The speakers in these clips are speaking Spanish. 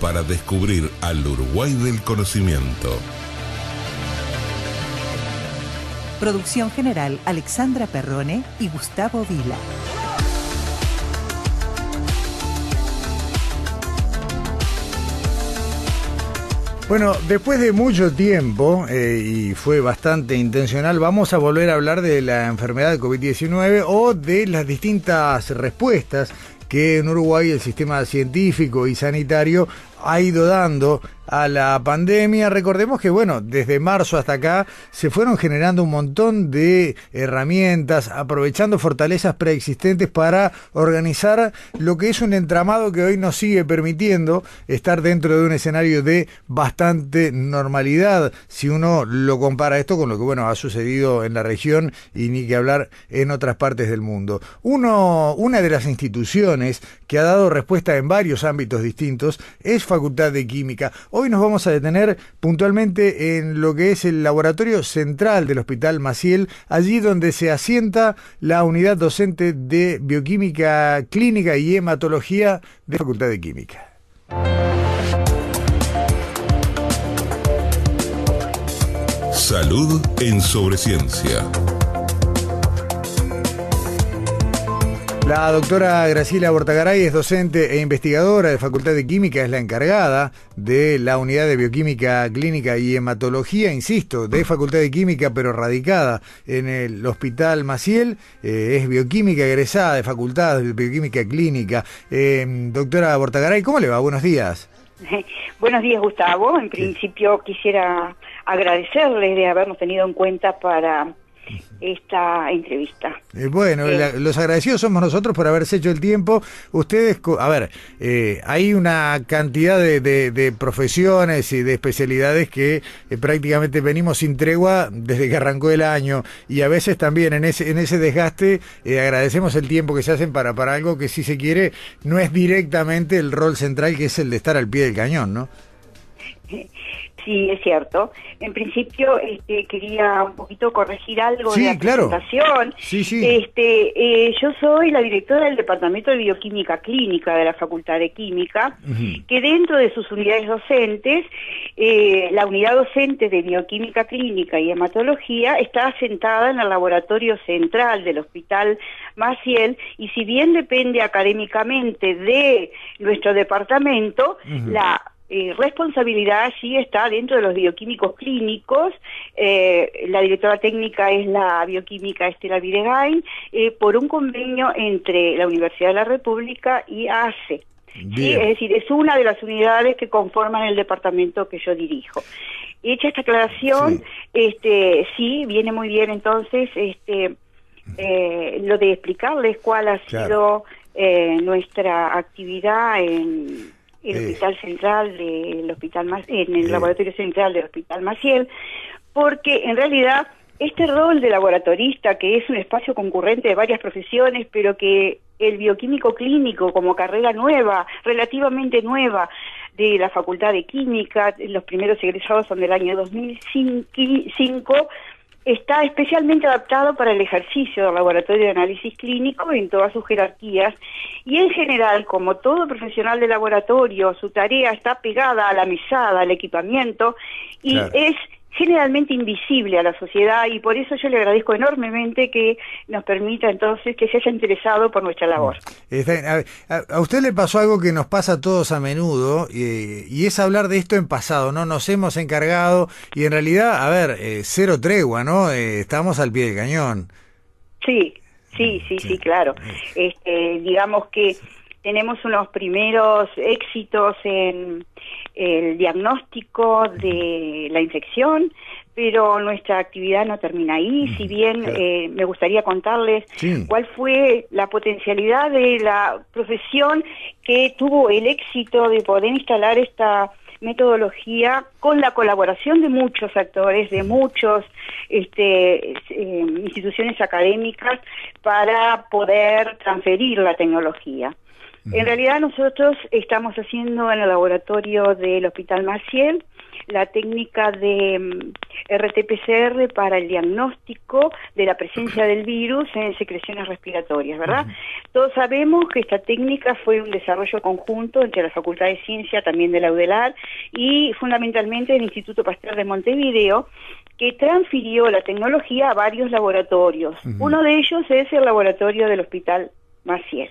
para descubrir al Uruguay del conocimiento. Producción general Alexandra Perrone y Gustavo Vila. Bueno, después de mucho tiempo, eh, y fue bastante intencional, vamos a volver a hablar de la enfermedad de COVID-19 o de las distintas respuestas que en Uruguay el sistema científico y sanitario ha ido dando a la pandemia. Recordemos que, bueno, desde marzo hasta acá se fueron generando un montón de herramientas, aprovechando fortalezas preexistentes para organizar lo que es un entramado que hoy nos sigue permitiendo estar dentro de un escenario de bastante normalidad, si uno lo compara esto con lo que, bueno, ha sucedido en la región y ni que hablar en otras partes del mundo. Uno, una de las instituciones que ha dado respuesta en varios ámbitos distintos es Facultad de Química. Hoy nos vamos a detener puntualmente en lo que es el laboratorio central del Hospital Maciel, allí donde se asienta la unidad docente de bioquímica clínica y hematología de Facultad de Química. Salud en Sobreciencia. La doctora Graciela Bortagaray es docente e investigadora de Facultad de Química, es la encargada de la unidad de bioquímica clínica y hematología, insisto, de Facultad de Química, pero radicada en el Hospital Maciel. Eh, es bioquímica egresada de Facultad de Bioquímica Clínica. Eh, doctora Bortagaray, ¿cómo le va? Buenos días. Buenos días, Gustavo. En principio quisiera agradecerles de habernos tenido en cuenta para esta entrevista. Eh, bueno, los agradecidos somos nosotros por haberse hecho el tiempo. Ustedes, a ver, eh, hay una cantidad de, profesiones y de especialidades que eh, prácticamente venimos sin tregua desde que arrancó el año y a veces también en ese, en ese desgaste agradecemos el tiempo que se hacen para, para algo que si se quiere no es directamente el rol central que es el de estar al pie del cañón, ¿no? Sí, es cierto. En principio este, quería un poquito corregir algo de la presentación. Sí, sí. Este, eh, yo soy la directora del Departamento de Bioquímica Clínica de la Facultad de Química, que dentro de sus unidades docentes, eh, la unidad docente de Bioquímica Clínica y Hematología está asentada en el laboratorio central del Hospital Maciel y si bien depende académicamente de nuestro departamento, la eh, responsabilidad sí está dentro de los bioquímicos clínicos. Eh, la directora técnica es la bioquímica Estela Videgain, eh, por un convenio entre la Universidad de la República y ACE. ¿sí? Es decir, es una de las unidades que conforman el departamento que yo dirijo. Hecha esta aclaración, sí. este, sí, viene muy bien entonces este, lo de explicarles cuál ha sido nuestra actividad en el Hospital Central del Hospital en el Laboratorio Central del Hospital Maciel, porque en realidad este rol de laboratorista, que es un espacio concurrente de varias profesiones, pero que el bioquímico clínico como carrera nueva, relativamente nueva, de la Facultad de Química, los primeros egresados son del año 2005, está especialmente adaptado para el ejercicio del laboratorio de análisis clínico en todas sus jerarquías y en general, como todo profesional de laboratorio, su tarea está pegada a la mesada, al equipamiento y es generalmente invisible a la sociedad y por eso yo le agradezco enormemente que nos permita entonces que se haya interesado por nuestra labor. A, usted le pasó algo que nos pasa a todos a menudo y es hablar de esto en pasado, ¿no? Nos hemos encargado y en realidad, a ver, eh, cero tregua, ¿no? Eh, estamos al pie del cañón. Sí, sí, sí, sí, claro. Este, digamos que tenemos unos primeros éxitos en el diagnóstico de la infección, pero nuestra actividad no termina ahí. Si bien eh, me gustaría contarles cuál fue la potencialidad de la profesión que tuvo el éxito de poder instalar esta metodología con la colaboración de muchos actores, de muchos este, eh, instituciones académicas para poder transferir la tecnología. En realidad nosotros estamos haciendo en el laboratorio del Hospital Maciel la técnica de mm, RT-PCR para el diagnóstico de la presencia del virus en secreciones respiratorias, ¿verdad? Todos sabemos que esta técnica fue un desarrollo conjunto entre la Facultad de Ciencia, también de la UDELAR, y fundamentalmente el Instituto Pasteur de Montevideo, que transfirió la tecnología a varios laboratorios. Uno de ellos es el laboratorio del Hospital Maciel.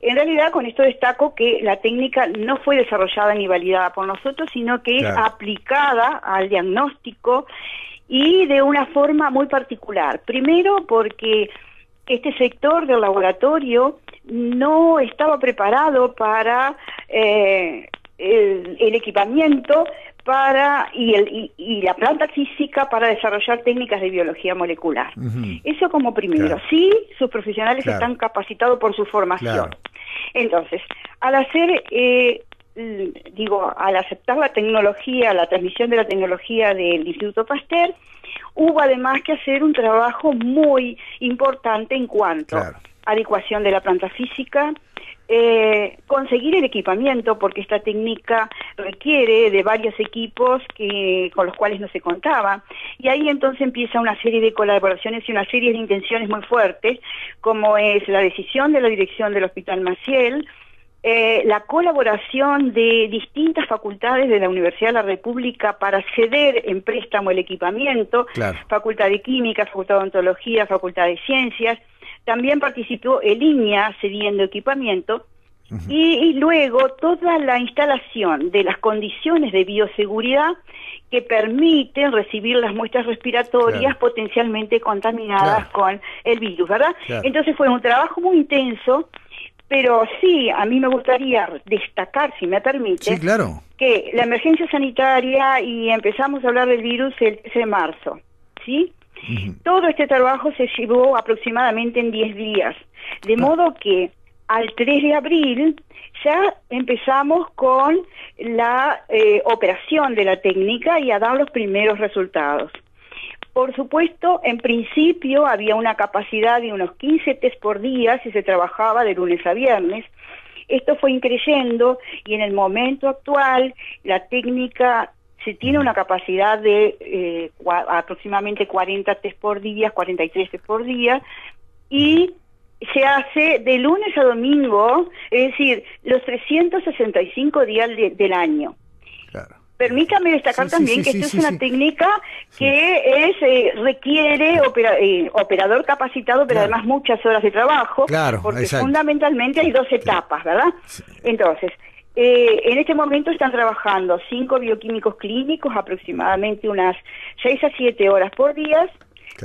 En realidad, con esto destaco que la técnica no fue desarrollada ni validada por nosotros, sino que es aplicada al diagnóstico y de una forma muy particular. Primero, porque este sector del laboratorio no estaba preparado para eh, el, equipamiento para y, el, y, la planta física para desarrollar técnicas de biología molecular. Eso como primero. Sí, sus profesionales están capacitados por su formación. Entonces, al hacer, eh, digo, al aceptar la tecnología, la transmisión de la tecnología del Instituto Pasteur, hubo además que hacer un trabajo muy importante en cuanto adecuación de la planta física, eh, conseguir el equipamiento, porque esta técnica requiere de varios equipos que, con los cuales no se contaba. Y ahí entonces empieza una serie de colaboraciones y una serie de intenciones muy fuertes, como es la decisión de la dirección del Hospital Maciel, eh, la colaboración de distintas facultades de la Universidad de la República para ceder en préstamo el equipamiento, Facultad de Química, Facultad de Ontología, Facultad de Ciencias, también participó el línea cediendo equipamiento. Y, luego toda la instalación de las condiciones de bioseguridad que permiten recibir las muestras respiratorias potencialmente contaminadas con el virus, ¿verdad? Entonces fue un trabajo muy intenso, pero sí, a mí me gustaría destacar, si me permite, que la emergencia sanitaria y empezamos a hablar del virus el 13 de marzo, ¿sí? Todo este trabajo se llevó aproximadamente en 10 días, de modo que al 3 de abril ya empezamos con la eh, operación de la técnica y a dar los primeros resultados. Por supuesto, en principio había una capacidad de unos 15 test por día si se trabajaba de lunes a viernes. Esto fue increyendo y en el momento actual la técnica se tiene una capacidad de eh, aproximadamente 40 test por día, 43 test por día, y se hace de lunes a domingo, es decir, los 365 días del año. Permítame destacar también que esto es una técnica que es eh, requiere eh, operador capacitado, pero además muchas horas de trabajo, porque fundamentalmente hay dos etapas, ¿verdad? Entonces, eh, en este momento están trabajando cinco bioquímicos clínicos, aproximadamente unas seis a siete horas por día,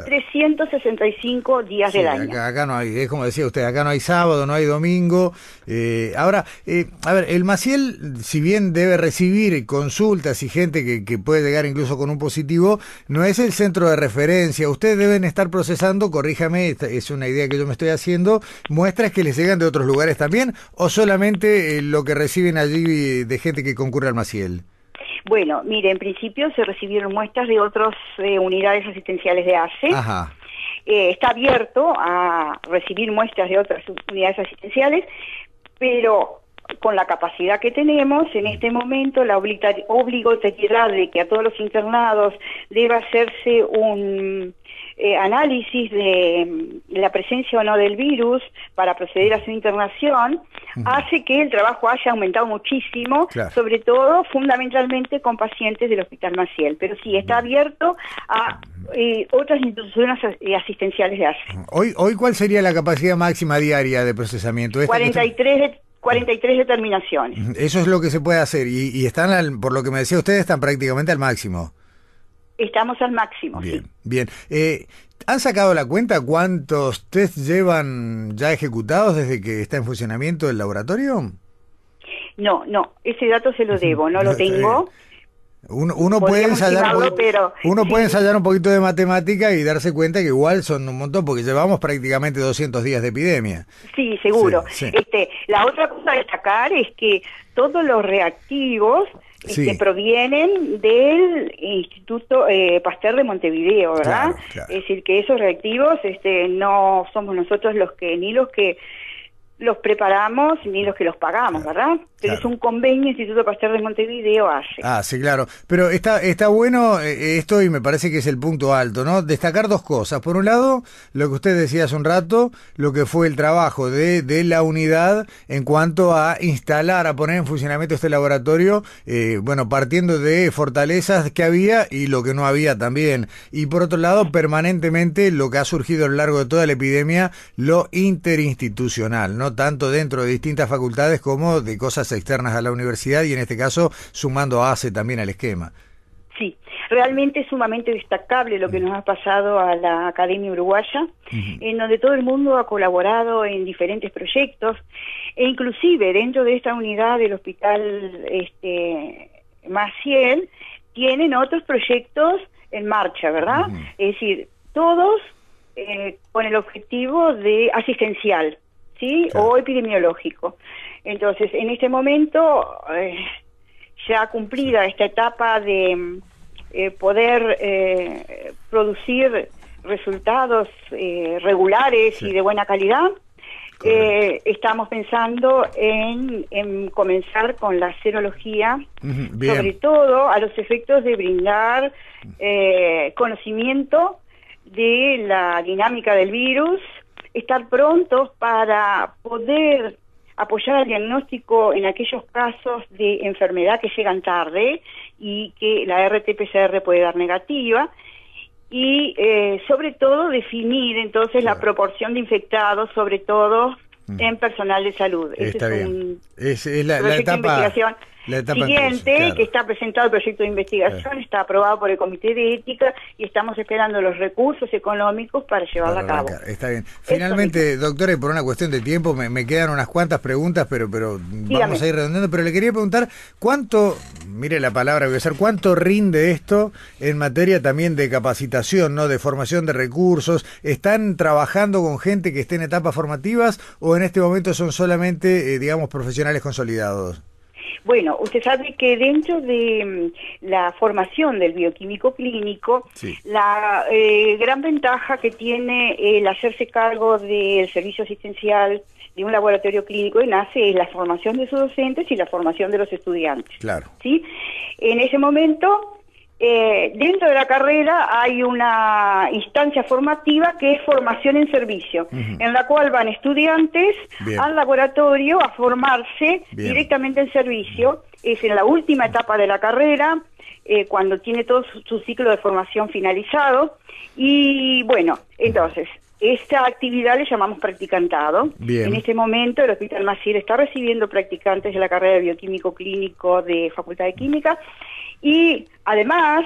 365 días del año. Acá, no hay, es como decía usted, acá no hay sábado, no hay domingo. Eh, ahora, eh, a ver, el Maciel, si bien debe recibir consultas y gente que, que, puede llegar incluso con un positivo, no es el centro de referencia. Ustedes deben estar procesando, corríjame, es una idea que yo me estoy haciendo, muestras que les llegan de otros lugares también, o solamente eh, lo que reciben allí de gente que concurre al Maciel. Bueno, mire, en principio se recibieron muestras de otras eh, unidades asistenciales de ACE. Eh, está abierto a recibir muestras de otras unidades asistenciales, pero con la capacidad que tenemos, en este momento la obligatoriedad de que a todos los internados deba hacerse un eh, análisis de mm, la presencia o no del virus para proceder a su internación, hace que el trabajo haya aumentado muchísimo, sobre todo fundamentalmente con pacientes del Hospital Maciel, pero sí está abierto a eh, otras instituciones eh, asistenciales de ACE. Hoy, hoy, ¿cuál sería la capacidad máxima diaria de procesamiento? 43 43 determinaciones. Eso es lo que se puede hacer y, están, por lo que me decía usted, están prácticamente al máximo. Estamos al máximo. Bien, bien. Eh, ¿Han sacado la cuenta cuántos test llevan ya ejecutados desde que está en funcionamiento el laboratorio? No, no, ese dato se lo debo, no lo tengo. Uno, puede ensayar uno puede ensayar un poquito de matemática y darse cuenta que igual son un montón porque llevamos prácticamente 200 días de epidemia. Sí, seguro. Este, la otra cosa a destacar es que todos los reactivos este, provienen del Instituto eh, Pasteur de Montevideo, ¿verdad? Claro, claro. Es decir, que esos reactivos este, no somos nosotros los que, ni los que los preparamos ni los que los pagamos, ¿verdad? Pero claro. es un convenio Instituto Pasteur de Montevideo hace. Ah, sí, claro. Pero está, está bueno eh, esto y me parece que es el punto alto, ¿no? Destacar dos cosas. Por un lado, lo que usted decía hace un rato, lo que fue el trabajo de, de la unidad en cuanto a instalar, a poner en funcionamiento este laboratorio, eh, bueno, partiendo de fortalezas que había y lo que no había también. Y por otro lado, permanentemente lo que ha surgido a lo largo de toda la epidemia, lo interinstitucional, ¿no? Tanto dentro de distintas facultades como de cosas externas a la universidad y en este caso sumando a ACE también al esquema. Sí, realmente es sumamente destacable lo que nos ha pasado a la Academia Uruguaya, en donde todo el mundo ha colaborado en diferentes proyectos, e inclusive dentro de esta unidad del Hospital este, Maciel, tienen otros proyectos en marcha, ¿verdad? Es decir, todos eh, con el objetivo de asistencial, ¿sí? Claro. O epidemiológico. Entonces, en este momento, eh, ya cumplida esta etapa de eh, poder eh, producir resultados eh, regulares Sí. y de buena calidad, eh, estamos pensando en, en comenzar con la serología, sobre todo a los efectos de brindar eh, conocimiento de la dinámica del virus, estar prontos para poder apoyar al diagnóstico en aquellos casos de enfermedad que llegan tarde y que la RT-PCR puede dar negativa. Y eh, sobre todo definir entonces la proporción de infectados, sobre todo Mm. en personal de salud. Ese está es un bien. Es, es la, la proyecto de etapa, investigación la etapa en siguiente claro. que está presentado el proyecto de investigación, está aprobado por el Comité de Ética y estamos esperando los recursos económicos para llevarlo Para a cabo. Está bien. Finalmente, doctora, y por una cuestión de tiempo, me, me quedan unas cuantas preguntas, pero, pero vamos a ir redondeando. Pero le quería preguntar, ¿cuánto, mire la palabra que voy a usar, cuánto rinde esto en materia también de capacitación, no de formación de recursos? ¿Están trabajando con gente que esté en etapas formativas o en este momento son solamente, eh, digamos, profesionales consolidados? Bueno, usted sabe que dentro de mm, la formación del bioquímico clínico, Sí. la eh, gran ventaja que tiene el hacerse cargo del servicio asistencial de un laboratorio clínico de NACE es la formación de sus docentes y la formación de los estudiantes. Claro. ¿sí? En ese momento, eh, dentro de la carrera hay una instancia formativa que es formación en servicio, en la cual van estudiantes Bien. al laboratorio a formarse Bien. directamente en servicio. Es en la última etapa de la carrera, eh, cuando tiene todo su, su ciclo de formación finalizado. Y bueno, entonces, esta actividad le llamamos practicantado. Bien. En este momento el Hospital Maciel está recibiendo practicantes de la carrera de bioquímico clínico de Facultad de Química y además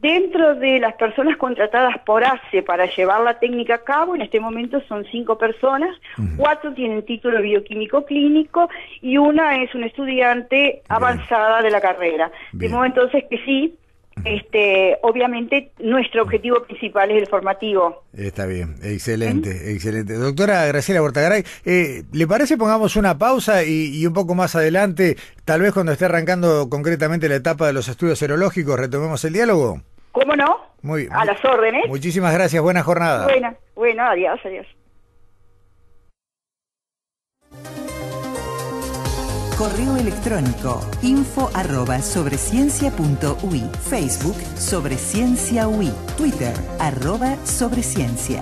dentro de las personas contratadas por ACE para llevar la técnica a cabo, en este momento son cinco personas, cuatro tienen título bioquímico clínico y una es una estudiante avanzada de la carrera. Bien. De modo entonces que sí, este, obviamente nuestro objetivo principal es el formativo. Está bien, excelente, excelente. Doctora Graciela Bortagaray, eh, ¿le parece pongamos una pausa y, y un poco más adelante, tal vez cuando esté arrancando concretamente la etapa de los estudios serológicos, retomemos el diálogo? ¿Cómo no? Muy, A las órdenes. Muchísimas gracias, buena jornada. Bueno, bueno, adiós, adiós. Correo electrónico info arroba sobreciencia.ui Facebook sobre Twitter arroba sobreciencia